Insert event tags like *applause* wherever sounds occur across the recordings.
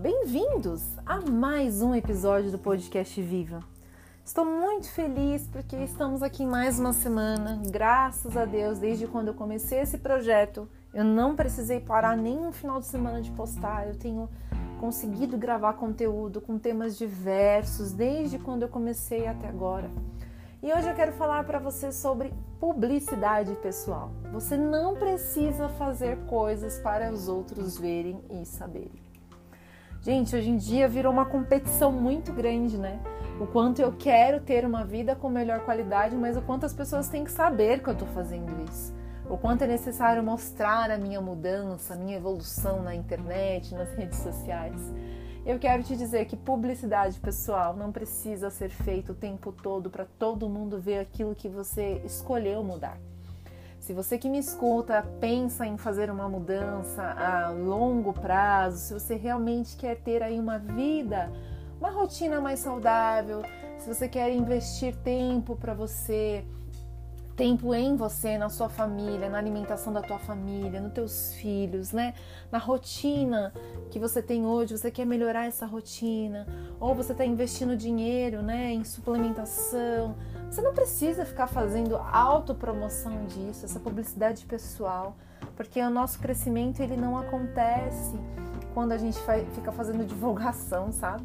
Bem-vindos a mais um episódio do podcast Viva. Estou muito feliz porque estamos aqui mais uma semana, graças a Deus, desde quando eu comecei esse projeto, eu não precisei parar nenhum final de semana de postar. Eu tenho conseguido gravar conteúdo com temas diversos desde quando eu comecei até agora. E hoje eu quero falar para você sobre publicidade pessoal. Você não precisa fazer coisas para os outros verem e saberem. Gente, hoje em dia virou uma competição muito grande, né? O quanto eu quero ter uma vida com melhor qualidade, mas o quanto as pessoas têm que saber que eu estou fazendo isso. O quanto é necessário mostrar a minha mudança, a minha evolução na internet, nas *laughs* redes sociais. Eu quero te dizer que publicidade pessoal não precisa ser feita o tempo todo para todo mundo ver aquilo que você escolheu mudar. Se você que me escuta pensa em fazer uma mudança a longo prazo, se você realmente quer ter aí uma vida, uma rotina mais saudável, se você quer investir tempo para você, tempo em você, na sua família, na alimentação da tua família, nos teus filhos, né? Na rotina que você tem hoje, você quer melhorar essa rotina, ou você está investindo dinheiro, né, em suplementação. Você não precisa ficar fazendo autopromoção disso, essa publicidade pessoal, porque o nosso crescimento ele não acontece quando a gente fica fazendo *laughs* divulgação, sabe?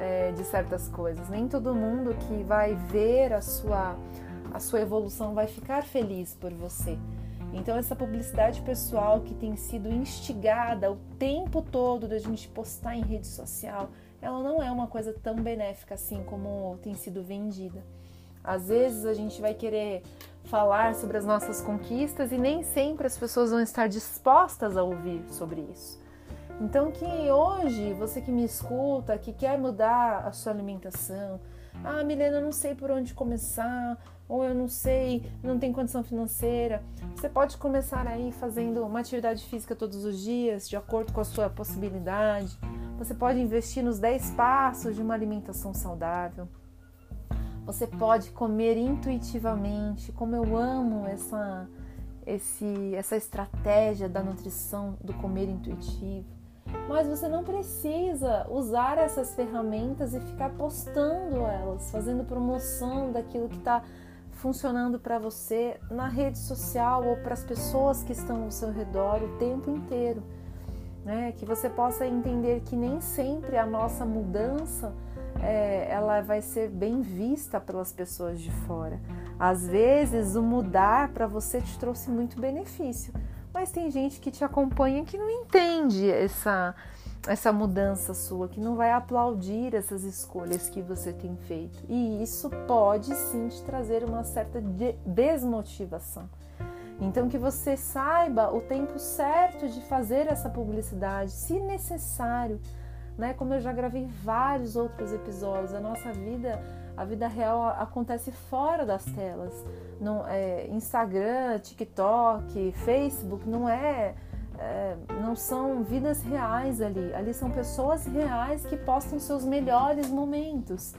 É, de certas coisas. Nem todo mundo que vai ver a sua a sua evolução vai ficar feliz por você. Então, essa publicidade pessoal que tem sido instigada o tempo todo da gente postar em rede social, ela não é uma coisa tão benéfica assim como tem sido vendida. Às vezes a gente vai querer falar sobre as nossas conquistas e nem sempre as pessoas vão estar dispostas a ouvir sobre isso. Então que hoje você que me escuta, que quer mudar a sua alimentação, ah, Milena, eu não sei por onde começar, ou eu não sei, não tem condição financeira. Você pode começar aí fazendo uma atividade física todos os dias, de acordo com a sua possibilidade. Você pode investir nos 10 passos de uma alimentação saudável. Você pode comer intuitivamente, como eu amo essa, esse, essa estratégia da nutrição, do comer intuitivo. Mas você não precisa usar essas ferramentas e ficar postando elas, fazendo promoção daquilo que está funcionando para você na rede social ou para as pessoas que estão ao seu redor o tempo inteiro. Né? Que você possa entender que nem sempre a nossa mudança é, ela vai ser bem vista pelas pessoas de fora. Às vezes, o mudar para você te trouxe muito benefício, mas tem gente que te acompanha que não entende essa essa mudança sua, que não vai aplaudir essas escolhas que você tem feito. E isso pode sim te trazer uma certa desmotivação. Então que você saiba o tempo certo de fazer essa publicidade, se necessário, né? Como eu já gravei vários outros episódios, a nossa vida, a vida real acontece fora das telas. Não, é, Instagram, TikTok, Facebook não é, é, não são vidas reais ali. Ali são pessoas reais que postam seus melhores momentos.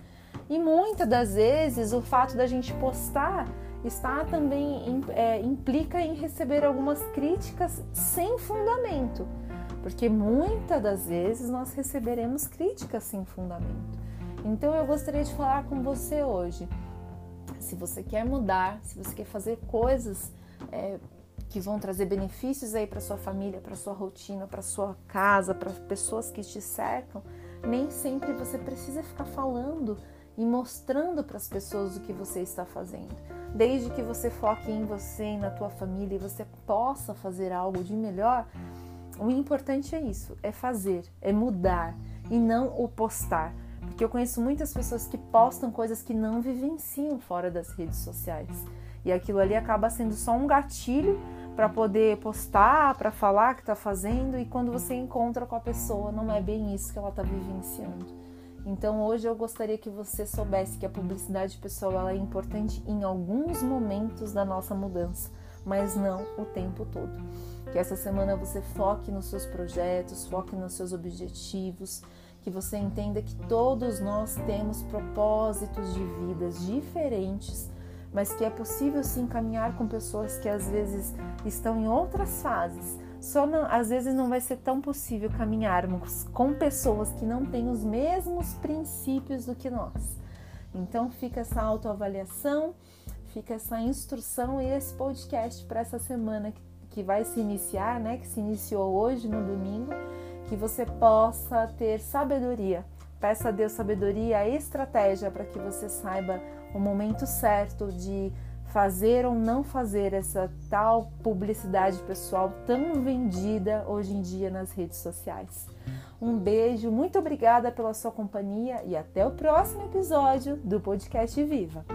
E muitas das vezes o fato da gente postar está também é, implica em receber algumas críticas sem fundamento porque muitas das vezes nós receberemos críticas sem fundamento. Então eu gostaria de falar com você hoje. Se você quer mudar, se você quer fazer coisas é, que vão trazer benefícios aí para sua família, para sua rotina, para sua casa, para pessoas que te cercam, nem sempre você precisa ficar falando e mostrando para as pessoas o que você está fazendo. Desde que você foque em você e na tua família e você possa fazer algo de melhor, o importante é isso, é fazer, é mudar e não o postar. Porque eu conheço muitas pessoas que postam coisas que não vivenciam fora das redes sociais. E aquilo ali acaba sendo só um gatilho para poder postar, para falar que está fazendo, e quando você encontra com a pessoa, não é bem isso que ela está vivenciando. Então hoje eu gostaria que você soubesse que a publicidade pessoal é importante em alguns momentos da nossa mudança, mas não o tempo todo. Que essa semana você foque nos seus projetos, foque nos seus objetivos, que você entenda que todos nós temos propósitos de vidas diferentes, mas que é possível sim caminhar com pessoas que às vezes estão em outras fases, Só não, às vezes não vai ser tão possível caminharmos com pessoas que não têm os mesmos princípios do que nós. Então fica essa autoavaliação, fica essa instrução e esse podcast para essa semana que, que vai se iniciar, né? Que se iniciou hoje no domingo, que você possa ter sabedoria. Peça a Deus sabedoria estratégia para que você saiba o momento certo de fazer ou não fazer essa tal publicidade pessoal tão vendida hoje em dia nas redes sociais. Um beijo, muito obrigada pela sua companhia e até o próximo episódio do Podcast Viva.